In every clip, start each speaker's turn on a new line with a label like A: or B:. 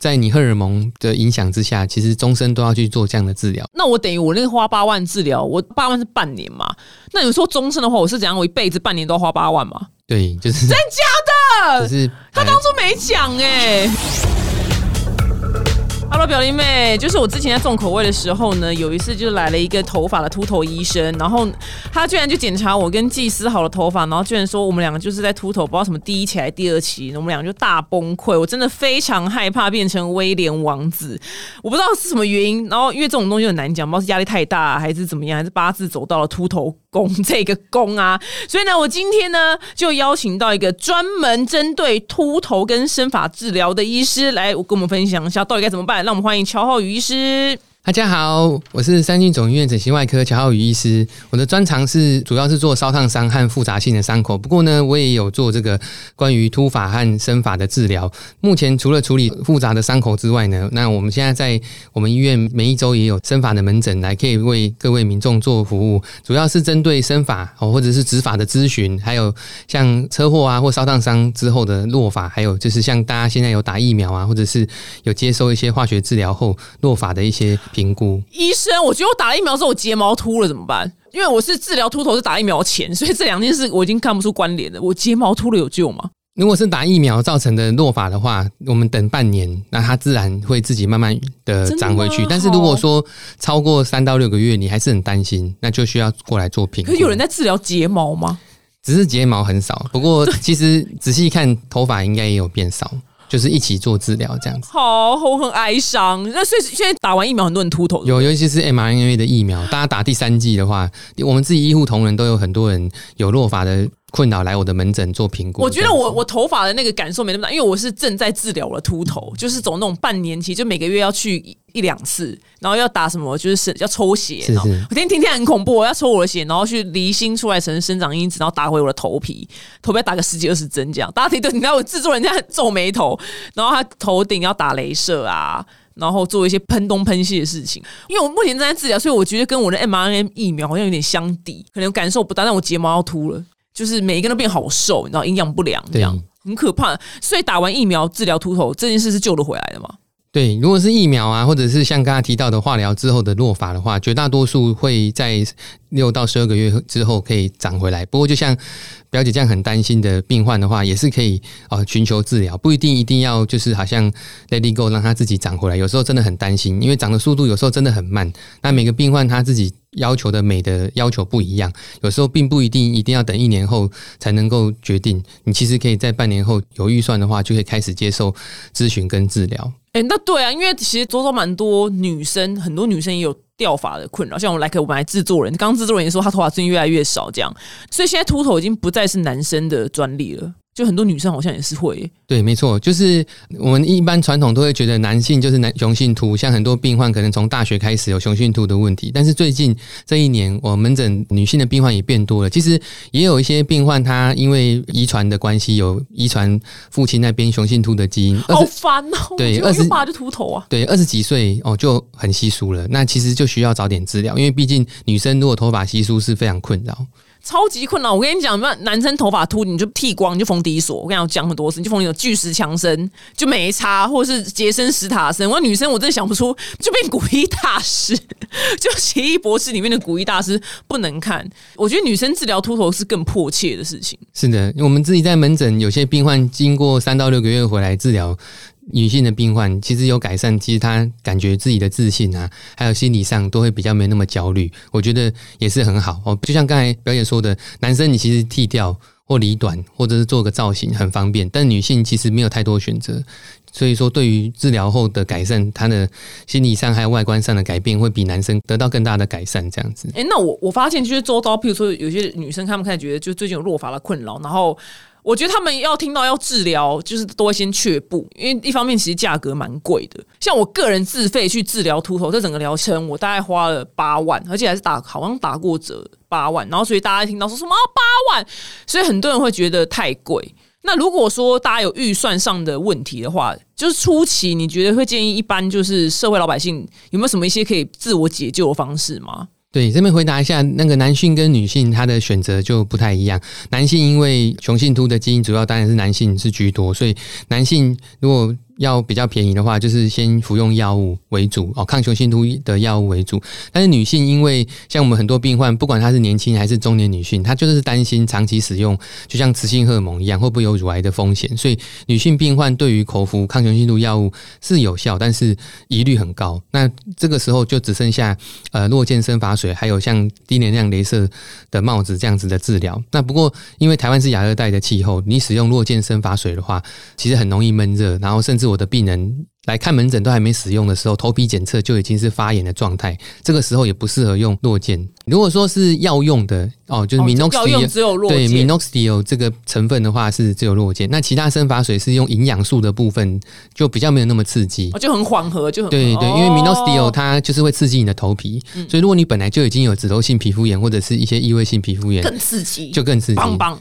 A: 在你荷尔蒙的影响之下，其实终身都要去做这样的治疗。
B: 那我等于我那个花八万治疗，我八万是半年嘛？那你说终身的话，我是怎样？我一辈子半年都要花八万嘛？
A: 对，就是
B: 真假的？
A: 就是
B: 他当初没讲哎。Hello，表弟妹，就是我之前在重口味的时候呢，有一次就来了一个头发的秃头医生，然后他居然就检查我跟祭司好的头发，然后居然说我们两个就是在秃头，不知道什么第一期还是第二期，我们两个就大崩溃，我真的非常害怕变成威廉王子，我不知道是什么原因，然后因为这种东西很难讲，不知道是压力太大还是怎么样，还是八字走到了秃头。攻 这个攻啊，所以呢，我今天呢就邀请到一个专门针对秃头跟生法治疗的医师来，我跟我们分享一下到底该怎么办。让我们欢迎乔浩宇医师。
A: 大家好，我是三军总医院整形外科乔浩宇医师。我的专长是主要是做烧烫伤和复杂性的伤口，不过呢，我也有做这个关于秃发和生法的治疗。目前除了处理复杂的伤口之外呢，那我们现在在我们医院每一周也有生法的门诊来，可以为各位民众做服务。主要是针对生法哦，或者是植法的咨询，还有像车祸啊或烧烫伤之后的落法，还有就是像大家现在有打疫苗啊，或者是有接受一些化学治疗后落法的一些。评估
B: 医生，我觉得我打了疫苗之后，我睫毛秃了怎么办？因为我是治疗秃头是打疫苗前，所以这两件事我已经看不出关联了。我睫毛秃了有救吗？
A: 如果是打疫苗造成的落发的话，我们等半年，那它自然会自己慢慢的长回去。但是如果说超过三到六个月，你还是很担心，那就需要过来做评估。
B: 可有人在治疗睫毛吗？
A: 只是睫毛很少，不过其实仔细看头发应该也有变少。就是一起做治疗这样子，
B: 好，我很哀伤。那所以现在打完疫苗，很多人秃头。
A: 有，尤其是 mRNA 的疫苗，大家打第三剂的话，我们自己医护同仁都有很多人有落发的。困扰来我的门诊做评估。
B: 我觉得我我头发的那个感受没那么大，因为我是正在治疗我的秃头，就是走那种半年期，就每个月要去一两次，然后要打什么，就是要抽血。
A: 是是。
B: 我天天天很恐怖，我要抽我的血，然后去离心出来成生长因子，然后打回我的头皮，头皮要打个十几二十针这样。大家听，你知道我制作人家皱眉头，然后他头顶要打镭射啊，然后做一些喷东喷西的事情。因为我目前正在治疗，所以我觉得跟我的 mRNA 疫苗好像有点相抵，可能感受不到，但我睫毛要秃了。就是每一个人都变好瘦，你知道营养不良这样很可怕。所以打完疫苗治疗秃头这件事是救得回来的吗？
A: 对，如果是疫苗啊，或者是像刚才提到的化疗之后的落发的话，绝大多数会在六到十二个月之后可以长回来。不过就像表姐这样很担心的病患的话，也是可以啊寻求治疗，不一定一定要就是好像 let it go 让他自己长回来。有时候真的很担心，因为长的速度有时候真的很慢。那每个病患他自己。要求的美的要求不一样，有时候并不一定一定要等一年后才能够决定。你其实可以在半年后有预算的话，就可以开始接受咨询跟治疗。
B: 哎，那对啊，因为其实左手蛮多女生，很多女生也有掉发的困扰。像我们来，我们来制作人，刚制作人也说他头发最近越来越少，这样，所以现在秃头已经不再是男生的专利了。就很多女生好像也是会，
A: 对，没错，就是我们一般传统都会觉得男性就是男雄性秃，像很多病患可能从大学开始有雄性秃的问题，但是最近这一年，我门诊女性的病患也变多了。其实也有一些病患，他因为遗传的关系，有遗传父亲那边雄性秃的基因，
B: 好烦哦。
A: 对，二十
B: 八就秃头啊，
A: 对，二十几岁哦就很稀疏了。那其实就需要早点治疗，因为毕竟女生如果头发稀疏是非常困扰。
B: 超级困难，我跟你讲，那男生头发秃，你就剃光，你就缝底锁。我跟你讲讲很多次，你就缝一种巨石强森，就没差，或者是杰森史塔森。我女生我真的想不出，就变古一大师，就奇异博士里面的古一大师不能看。我觉得女生治疗秃头是更迫切的事情。
A: 是的，我们自己在门诊，有些病患经过三到六个月回来治疗。女性的病患其实有改善，其实她感觉自己的自信啊，还有心理上都会比较没那么焦虑，我觉得也是很好哦。就像刚才表姐说的，男生你其实剃掉或理短，或者是做个造型很方便，但女性其实没有太多选择，所以说对于治疗后的改善，她的心理上还有外观上的改变，会比男生得到更大的改善。这样子。
B: 哎，那我我发现就是周遭，譬如说有些女生，她们开始觉得就最近有落发的困扰，然后。我觉得他们要听到要治疗，就是都会先却步，因为一方面其实价格蛮贵的。像我个人自费去治疗秃头，这整个疗程我大概花了八万，而且还是打好像打过折八万。然后所以大家听到说什么八万，所以很多人会觉得太贵。那如果说大家有预算上的问题的话，就是初期你觉得会建议一般就是社会老百姓有没有什么一些可以自我解救的方式吗？
A: 对，这边回答一下，那个男性跟女性他的选择就不太一样。男性因为雄性秃的基因主要当然是男性是居多，所以男性如果要比较便宜的话，就是先服用药物为主哦，抗雄性突的药物为主。但是女性因为像我们很多病患，不管她是年轻还是中年女性，她就是担心长期使用，就像雌性荷尔蒙一样，会不会有乳癌的风险？所以女性病患对于口服抗雄性突药物是有效，但是疑虑很高。那这个时候就只剩下呃弱健生发水，还有像低能量镭射的帽子这样子的治疗。那不过因为台湾是亚热带的气候，你使用弱健生发水的话，其实很容易闷热，然后甚至我的病人。来看门诊都还没使用的时候，头皮检测就已经是发炎的状态，这个时候也不适合用落健。如果说是药用的哦，就是 minoxidil，对 minoxidil 这个成分的话是只有落健。那其他生发水是用营养素的部分，就比较没有那么刺激，
B: 就很缓和，就很
A: 对对，因为 minoxidil 它就是会刺激你的头皮，所以如果你本来就已经有脂漏性皮肤炎或者是一些异位性皮肤炎，
B: 更刺激，
A: 就更刺激。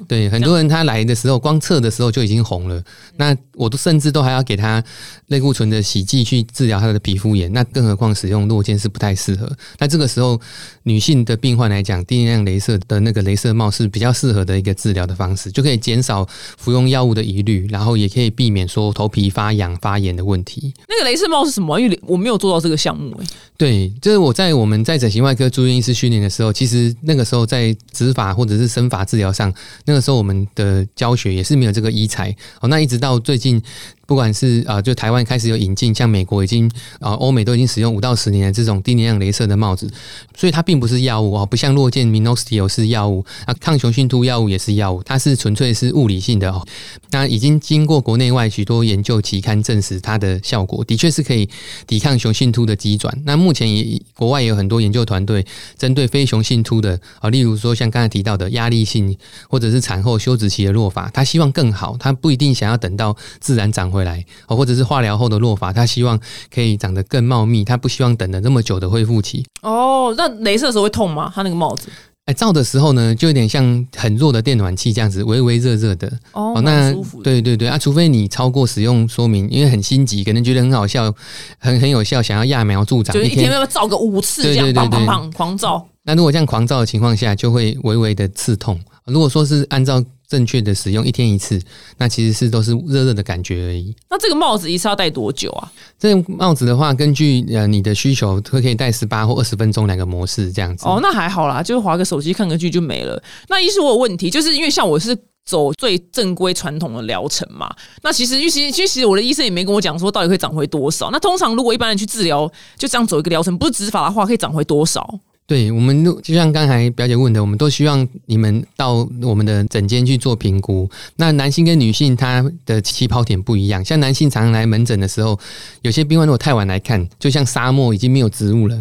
A: 对，很多人他来的时候光测的时候就已经红了，那我都甚至都还要给他类固醇。的洗剂去治疗他的皮肤炎，那更何况使用落肩是不太适合。那这个时候，女性的病患来讲，低能量镭射的那个镭射帽是比较适合的一个治疗的方式，就可以减少服用药物的疑虑，然后也可以避免说头皮发痒发炎的问题。
B: 那个镭射帽是什么？因为我没有做到这个项目。哎，
A: 对，就是我在我们在整形外科住院医师训练的时候，其实那个时候在植发或者是生发治疗上，那个时候我们的教学也是没有这个医材哦。那一直到最近。不管是啊，就台湾开始有引进，像美国已经啊，欧美都已经使用五到十年的这种低能量镭射的帽子，所以它并不是药物啊，不像落健 minoxidil 是药物啊，抗雄性突药物也是药物，它是纯粹是物理性的哦。那已经经过国内外许多研究期刊证实，它的效果的确是可以抵抗雄性突的急转。那目前也国外也有很多研究团队针对非雄性突的啊，例如说像刚才提到的压力性或者是产后休止期的落法，他希望更好，他不一定想要等到自然长回。回来哦，或者是化疗后的落发，他希望可以长得更茂密，他不希望等了那么久的恢复期。
B: 哦，那镭射的时候会痛吗？他那个帽子？
A: 哎，照的时候呢，就有点像很弱的电暖器这样子，微微热热的。
B: 哦，那
A: 对对对啊，除非你超过使用说明，因为很心急，可能觉得很好笑，很很有效，想要揠苗助长，
B: 就一天要照个五次，这样砰砰砰狂照。
A: 那如果这样狂照的情况下，就会微微的刺痛。如果说是按照正确的使用一天一次，那其实是都是热热的感觉而已。
B: 那这个帽子一次要戴多久啊？
A: 这个帽子的话，根据呃你的需求，会可以戴十八或二十分钟两个模式这样子。
B: 哦，那还好啦，就是划个手机看个剧就没了。那医师我有问题，就是因为像我是走最正规传统的疗程嘛。那其实其实其实我的医生也没跟我讲说到底会长回多少。那通常如果一般人去治疗，就这样走一个疗程，不是植发的话，可以长回多少？
A: 对，我们就像刚才表姐问的，我们都希望你们到我们的诊间去做评估。那男性跟女性他的起跑点不一样，像男性常常来门诊的时候，有些病患如果太晚来看，就像沙漠已经没有植物了，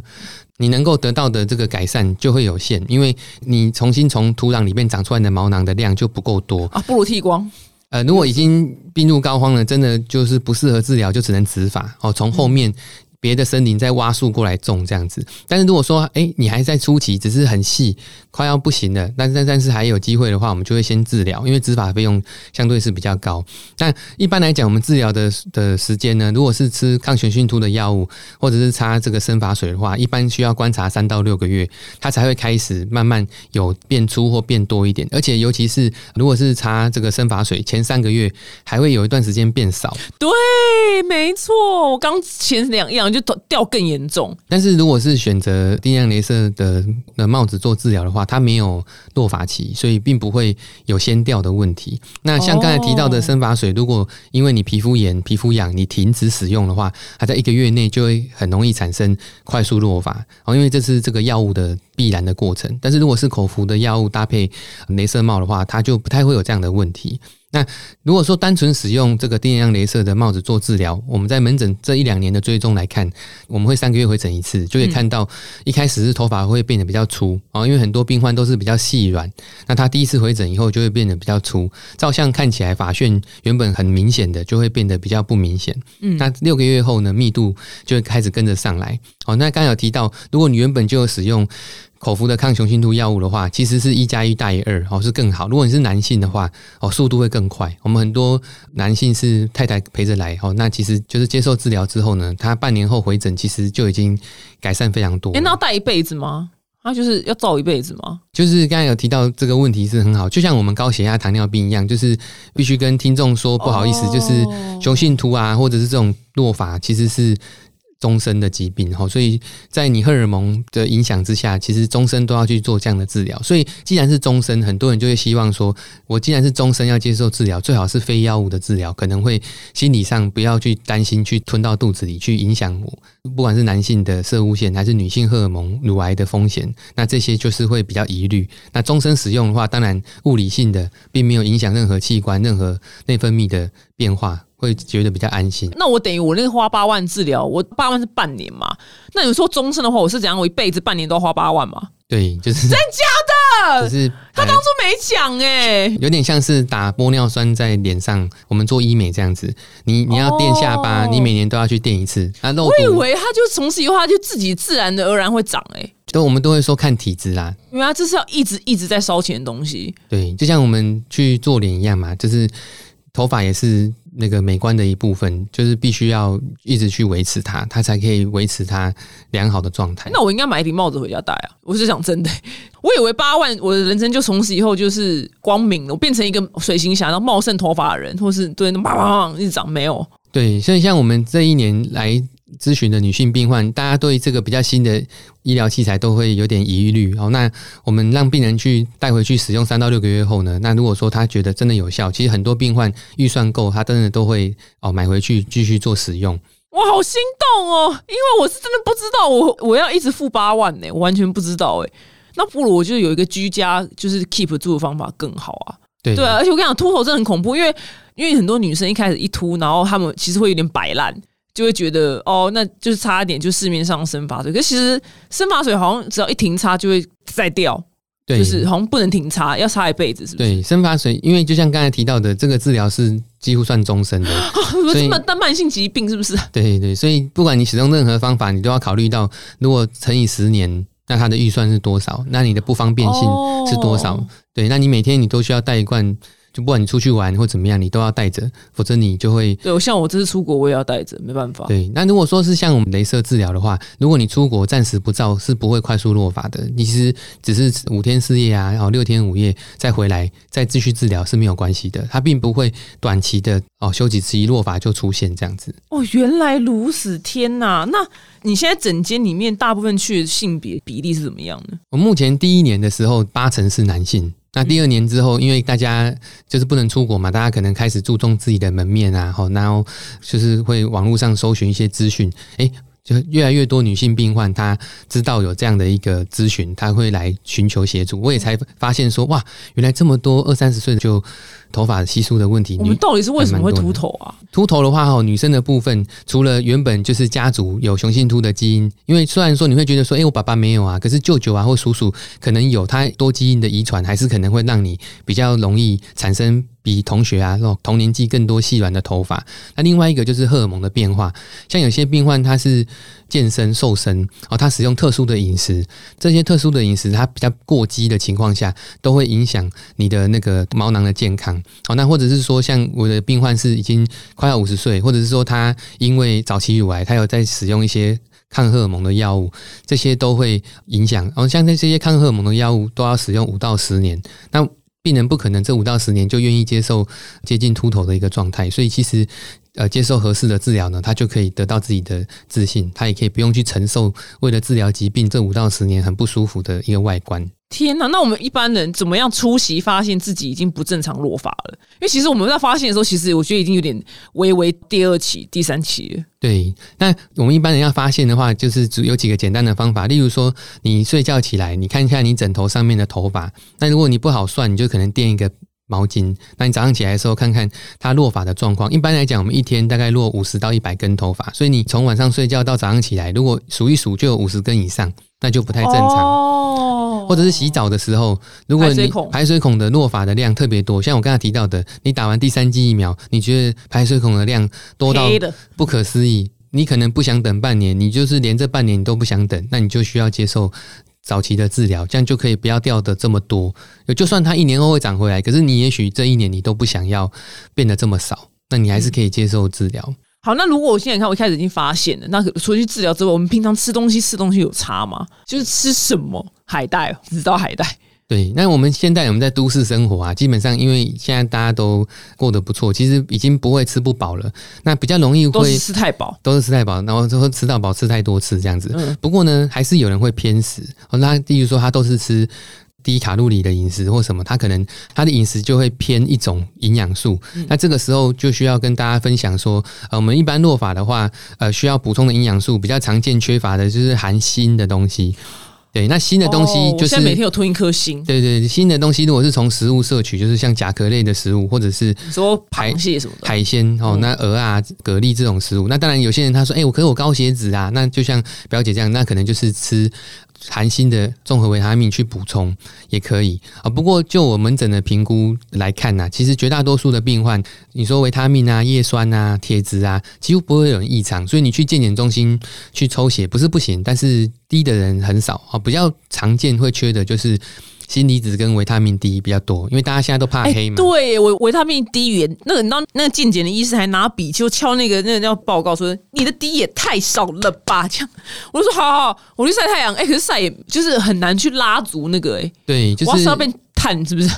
A: 你能够得到的这个改善就会有限，因为你重新从土壤里面长出来的毛囊的量就不够多
B: 啊，不如剃光。
A: 呃，如果已经病入膏肓了，真的就是不适合治疗，就只能植发哦，从后面。别的森林在挖树过来种这样子，但是如果说，哎，你还在初期，只是很细，快要不行了，但是但是还有机会的话，我们就会先治疗，因为植发费用相对是比较高。但一般来讲，我们治疗的的时间呢，如果是吃抗雄性突的药物，或者是擦这个生发水的话，一般需要观察三到六个月，它才会开始慢慢有变粗或变多一点。而且尤其是如果是擦这个生发水，前三个月还会有一段时间变少。
B: 对，没错，我刚前两样样。就掉更严重，
A: 但是如果是选择定量镭射的的帽子做治疗的话，它没有落发期，所以并不会有先掉的问题。那像刚才提到的生发水，如果因为你皮肤炎、皮肤痒，你停止使用的话，它在一个月内就会很容易产生快速落发哦，因为这是这个药物的必然的过程。但是如果是口服的药物搭配镭射帽的话，它就不太会有这样的问题。那如果说单纯使用这个低能量镭射的帽子做治疗，我们在门诊这一两年的追踪来看，我们会三个月回诊一次，就可以看到一开始是头发会变得比较粗啊，因为很多病患都是比较细软，那他第一次回诊以后就会变得比较粗，照相看起来发旋原本很明显的就会变得比较不明显。嗯，那六个月后呢，密度就会开始跟着上来。哦，那刚有提到，如果你原本就有使用。口服的抗雄性突药物的话，其实是一加一大于二哦，是更好。如果你是男性的话，哦，速度会更快。我们很多男性是太太陪着来哦，那其实就是接受治疗之后呢，他半年后回诊，其实就已经改善非常多。
B: 哎，那要戴一辈子吗？他就是要照一辈子吗？
A: 就是刚才有提到这个问题是很好，就像我们高血压、糖尿病一样，就是必须跟听众说不好意思，
B: 哦
A: 就是雄性秃啊，或者是这种落法，其实是终身的疾病哈。所以在你荷尔蒙的影响之下，其实终身都要去做这样的治疗。所以既然是终身，很多人就会希望说，我既然是终身要接受治疗，最好是非药物的治疗，可能会心理上不要去担心去吞到肚子里去影响我，不管是男性的射物腺还是女性荷尔蒙乳癌的风险，那这些就是会比较疑虑。那终身使用的话，当然物理性的并没有影响任何器官、任何内分泌的变化，会觉得比较安心。
B: 那我等于我那个花八万治疗，我八万是半年嘛？那你说终身的话，我是怎样？我一辈子半年都要花八万嘛？
A: 对，就是真
B: 假的？
A: 就是
B: 他当初没讲哎、
A: 有点像是打玻尿酸在脸上，我们做医美这样子。你你要垫下巴，
B: 哦
A: 你每年都要去垫一次。那肉
B: 我以
A: 毒
B: 为他就从此以后他就自己自然的而然会长哎、
A: 都我们都会说看体质啦，
B: 因为他这是要一直一直在烧钱的东西。
A: 对，就像我们去做脸一样嘛，就是头发也是那个美观的一部分，就是必须要一直去维持它，它才可以维持它良好的状态。
B: 那我应该买一顶帽子回家戴啊！我是讲真的、我以为八万我的人生就从此以后就是光明了，我变成一个水行侠，然后茂盛头发的人，或是对那叭叭叭一直长没有。
A: 对，所以像我们这一年来咨询的女性病患，大家对这个比较新的医疗器材都会有点疑虑。哦，那我们让病人去带回去使用三到六个月后呢，那如果说他觉得真的有效，其实很多病患预算够，他真的都会哦买回去继续做使用。
B: 我好心动哦，因为我是真的不知道我我要一直付八万呢、我完全不知道哎、那不如我就有一个居家就是 keep 住的方法更好啊。
A: 对
B: 对啊，而且我跟你讲，秃头真的很恐怖，因为因为很多女生一开始一秃，然后她们其实会有点摆烂，就会觉得哦，那就是差一点就市面上生发水，可是其实生发水好像只要一停擦就会再掉，
A: 对，
B: 就是好像不能停擦，要擦一辈子，是不是？
A: 对生发水，因为就像刚才提到的，这个治疗是几乎算终身的。
B: 不
A: 所以
B: 是慢性疾病是不是？
A: 对对，所以不管你使用任何方法，你都要考虑到，如果乘以十年，那它的预算是多少？那你的不方便性是多少？
B: 哦
A: 对，那你每天你都需要带一罐，就不管你出去玩或怎么样，你都要带着，否则你就会。
B: 对，像我这次出国，我也要带着，没办法。
A: 对，那如果说是像我们镭射治疗的话，如果你出国暂时不照，是不会快速落发的。你其实只是五天四夜啊，然后六天五夜再回来再继续治疗是没有关系的，它并不会短期的哦休几次一落发就出现这样子。
B: 哦，原来如此！天哪，那你现在整间里面大部分去的性别比例是怎么样呢？
A: 我目前第一年的时候，八成是男性。那第二年之后，因为大家就是不能出国嘛，大家可能开始注重自己的门面啊，好，然后就是会网络上搜寻一些资讯，诶，就越来越多女性病患，她知道有这样的一个咨询，她会来寻求协助。我也才发现说，哇，原来这么多二三十岁就头发稀疏的问题，女
B: 我们到底是为什么会秃头啊？
A: 秃头的话，哈，女生的部分除了原本就是家族有雄性秃的基因，因为虽然说你会觉得说，诶，我爸爸没有啊，可是舅舅啊或叔叔可能有，他多基因的遗传，还是可能会让你比较容易产生比同学啊、哦同年纪更多细软的头发。那另外一个就是荷尔蒙的变化，像有些病患他是健身瘦身哦，他使用特殊的饮食，这些特殊的饮食它比较过激的情况下，都会影响你的那个毛囊的健康。哦，那或者是说，像我的病患是已经快要五十岁，或者是说他因为早期乳癌，他有在使用一些抗荷尔蒙的药物，这些都会影响。哦、像这些抗荷尔蒙的药物都要使用五到十年，那病人不可能这五到十年就愿意接受接近秃头的一个状态，所以其实。呃，接受合适的治疗呢，他就可以得到自己的自信，他也可以不用去承受为了治疗疾病这五到十年很不舒服的一个外观。
B: 天哪！那我们一般人怎么样出席发现自己已经不正常落发了？因为其实我们在发现的时候，其实我觉得已经有点微微第二期、第三期了。
A: 对，那我们一般人要发现的话，就是只有几个简单的方法，例如说，你睡觉起来，你看一下你枕头上面的头发，那如果你不好算，你就可能垫一个毛巾，那你早上起来的时候看看它落发的状况。一般来讲，我们一天大概落五十到一百根头发，所以你从晚上睡觉到早上起来，如果数一数就有五十根以上，那就不太正常。
B: 哦
A: 或者是洗澡的时候，如果你
B: 排水孔
A: 排水孔的落发的量特别多，像我刚才提到的，你打完第三剂疫苗，你觉得排水孔的量多到，不可思议，你可能不想等半年，你就是连这半年你都不想等，那你就需要接受早期的治疗，这样就可以不要掉的这么多。就算它一年后会长回来，可是你也许这一年你都不想要变得这么少，那你还是可以接受治疗。
B: 好，那如果我现在看，我一开始已经发现了，那除去治疗之外，我们平常吃东西吃东西有差吗？就是吃什么海带，只知道海带。
A: 对，那我们现在我们在都市生活啊，基本上因为现在大家都过得不错，其实已经不会吃不饱了。那比较容易会
B: 吃太饱，
A: 都是吃太饱，然后就会吃到饱，吃太多次这样子。不过呢，还是有人会偏食。哦，那例如说他都是吃低卡路里的饮食或什么，他可能他的饮食就会偏一种营养素。那这个时候就需要跟大家分享说，呃，我们一般落法的话，呃，需要补充的营养素比较常见缺乏的就是含锌的东西。对，那新的东西就是
B: 现在每天有吞一颗锌。
A: 对对，新的东西如果是从食物摄取，就是像甲壳类的食物，或者是
B: 说螃蟹什么
A: 海鲜哦，那鹅啊、蛤蜊这种食物，那当然有些人他说，哎，我可是我高血脂啊，那就像表姐这样，那可能就是吃。含锌的综合维他命去补充也可以啊，不过就我门诊的评估来看呢，其实绝大多数的病患，你说维他命啊、叶酸啊、铁质啊，几乎不会有异常，所以你去健检中心去抽血不是不行，但是低的人很少啊，比较常见会缺的就是。锌离子跟维他命 D 比较多，因为大家现在都怕黑嘛。
B: 对，维维他命 D 源，那个你知道，那个健检的医生还拿笔就敲那个那个叫报告说，你的 D 也太少了吧？这样，我就说好好，我去晒太阳。哎，可是晒也就是很难去拉足那个哎。
A: 对，就是
B: 要变碳，是不是？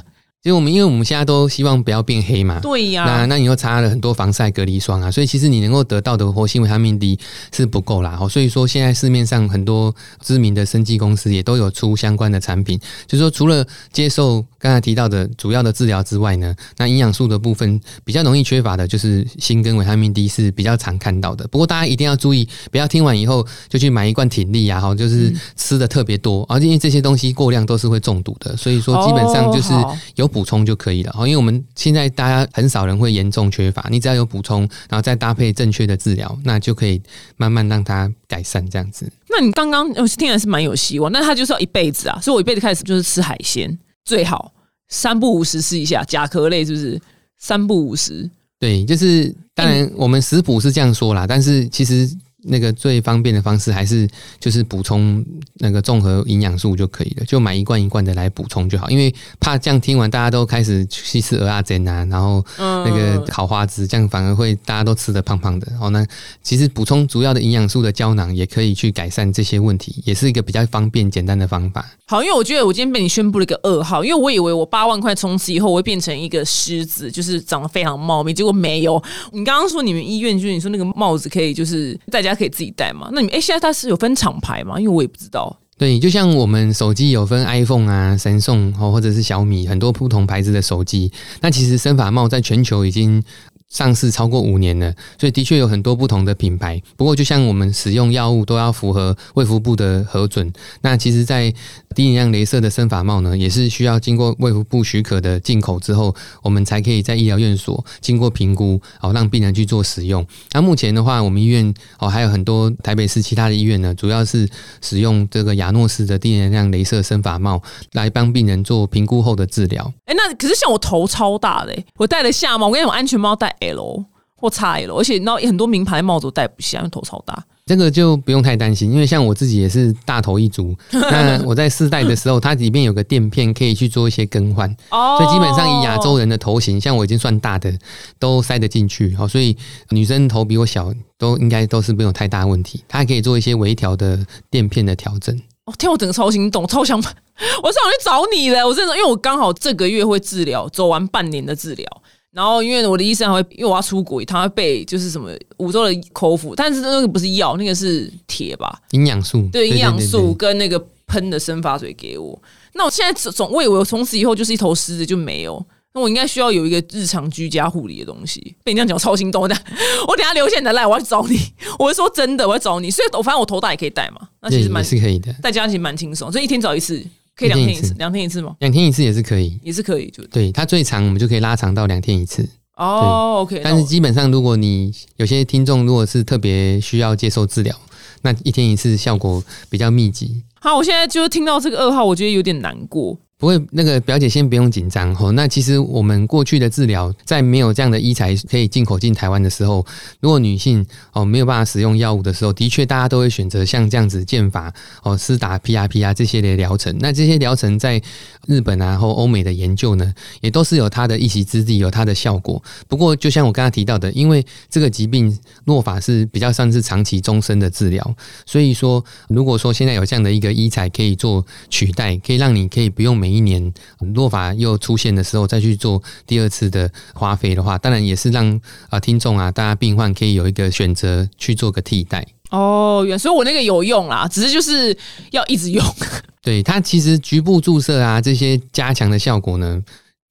A: 其实我们，因为我们现在都希望不要变黑嘛，
B: 对呀。
A: 那那你又擦了很多防晒隔离霜啊，所以其实你能够得到的活性维他命 D 是不够啦。哦，所以说现在市面上很多知名的生技公司也都有出相关的产品，就是说除了接受刚才提到的主要的治疗之外呢，那营养素的部分比较容易缺乏的就是锌跟维他命 D 是比较常看到的。不过大家一定要注意，不要听完以后就去买一罐挺力啊，哈，就是吃的特别多，而且因为这些东西过量都是会中毒的，所以说基本上就是有补充就可以了。哦，因为我们现在大家很少人会严重缺乏，你只要有补充，然后再搭配正确的治疗，那就可以慢慢让它改善这样子。
B: 那你刚刚我听来是蛮有希望，那他就是要一辈子啊，所以我一辈子开始就是吃海鲜，最好三不五十吃一下甲壳类，是不是？三不五十，
A: 对，就是当然我们食谱是这样说啦，但是其实。那个最方便的方式还是就是补充那个综合营养素就可以了，就买一罐一罐的来补充就好。因为怕这样听完大家都开始去吃鹅啊、煎啊，然后那个烤花枝，这样反而会大家都吃的胖胖的。哦，那其实补充主要的营养素的胶囊也可以去改善这些问题，也是一个比较方便简单的方法。
B: 好，因为我觉得我今天被你宣布了一个噩耗，因为我以为我八万块从此以后我会变成一个狮子，就是长得非常茂密，结果没有。你刚刚说你们医院就是你说那个帽子可以就是在家。可以自己带吗？那你们哎，现在它是有分厂牌吗？因为我也不知道。
A: 对，就像我们手机有分 iPhone 啊、神送哦，或者是小米，很多不同牌子的手机。那其实生发帽在全球已经。上市超过五年了，所以的确有很多不同的品牌。不过，就像我们使用药物都要符合卫福部的核准，那其实，在低能量镭射的生发帽呢，也是需要经过卫福部许可的进口之后，我们才可以在医疗院所经过评估，好让病人去做使用。那目前的话，我们医院哦还有很多台北市其他的医院呢，主要是使用这个亚诺斯的低能量镭射生发帽来帮病人做评估后的治疗。
B: 哎，那可是像我头超大的，我戴了下帽，我跟你讲，安全帽戴。L 或 XL，而且那很多名牌帽子我戴不下，因为头超大。
A: 这个就不用太担心，因为像我自己也是大头一族。那 我在试戴的时候，它里面有个垫片可以去做一些更换。哦，所以基本上以亚洲人的头型，像我已经算大的，都塞得进去。好，所以女生头比我小，都应该都是没有太大问题。它可以做一些微调的垫片的调整。
B: 哦，天，我整个超心动，超想，我是想去找你了。我真的，因为我刚好这个月会治疗，走完半年的治疗。然后，因为我的医生还会，因为我要出国，他会备就是什么五洲的口服，但是那个不是药，那个是铁吧？
A: 营养素，
B: 对，营养素跟那个喷的生发水给我。那我现在总我以为我从此以后就是一头狮子就没有，那我应该需要有一个日常居家护理的东西。被你这样讲，超心动的。我等下留下你的赖，我要去找你。我是说真的，我要找你。所以，我反正我头大也可以戴嘛。那其实蛮
A: 是可以的，
B: 在家其实蛮轻松，所以一天找一次。可以两天一次，两天一次吗？
A: 两天一次也是可以，
B: 也是可以，就
A: 对它最长我们就可以拉长到两天一次。
B: 哦，OK。
A: 但是基本上，如果你有些听众如果是特别需要接受治疗，那一天一次效果比较密集。
B: 好，我现在就听到这个噩耗，我觉得有点难过。
A: 不会，那个表姐先不用紧张哦。那其实我们过去的治疗，在没有这样的医材可以进口进台湾的时候，如果女性哦没有办法使用药物的时候，的确大家都会选择像这样子剑法哦、施打 PRP 啊这些的疗程。那这些疗程在日本啊或欧美的研究呢，也都是有它的一席之地，有它的效果。不过，就像我刚刚提到的，因为这个疾病诺法是比较算是长期终身的治疗，所以说如果说现在有这样的一个医材可以做取代，可以让你可以不用每一年落法又出现的时候再去做第二次的花费的话，当然也是让啊听众啊大家病患可以有一个选择去做个替代。
B: 哦，原所以我那个有用啦，只是就是要一直用。
A: 对它其实局部注射啊这些加强的效果呢，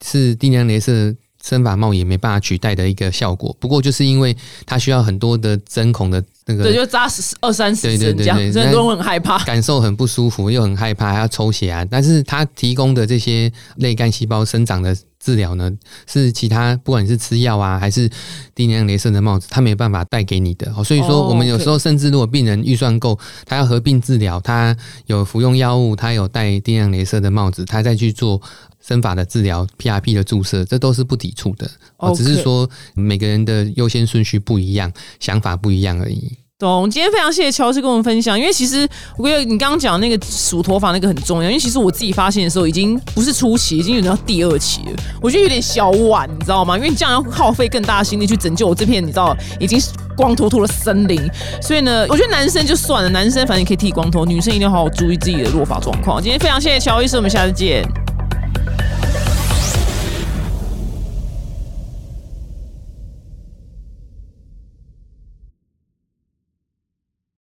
A: 是定量镭射。生发帽也没办法取代的一个效果，不过就是因为它需要很多的针孔的那个，
B: 对，就扎十二三十针这样，
A: 对对对
B: 很多人很害怕，
A: 感受很不舒服，又很害怕，还要抽血啊。但是它提供的这些类干细胞生长的治疗呢，是其他不管是吃药啊，还是低能量镭射的帽子，他没办法带给你的。所以说，我们有时候甚至如果病人预算够，他要合并治疗，他有服用药物，他有戴低能量镭射的帽子，他再去做。生法的治疗，PRP 的注射，这都是不抵触的。哦，只是说每个人的优先顺序不一样，想法不一样而已。
B: 懂。今天非常谢谢乔治跟我们分享，因为其实我觉得你刚刚讲那个数头发那个很重要，因为其实我自己发现的时候已经不是初期，已经有到第二期了。我觉得有点小晚，你知道吗？因为你这样要耗费更大的心力去拯救我这片，你知道已经光秃秃的森林。所以呢，我觉得男生就算了，男生反正可以剃光头，女生一定要好好注意自己的落发状况。今天非常谢谢乔医师，我们下次见。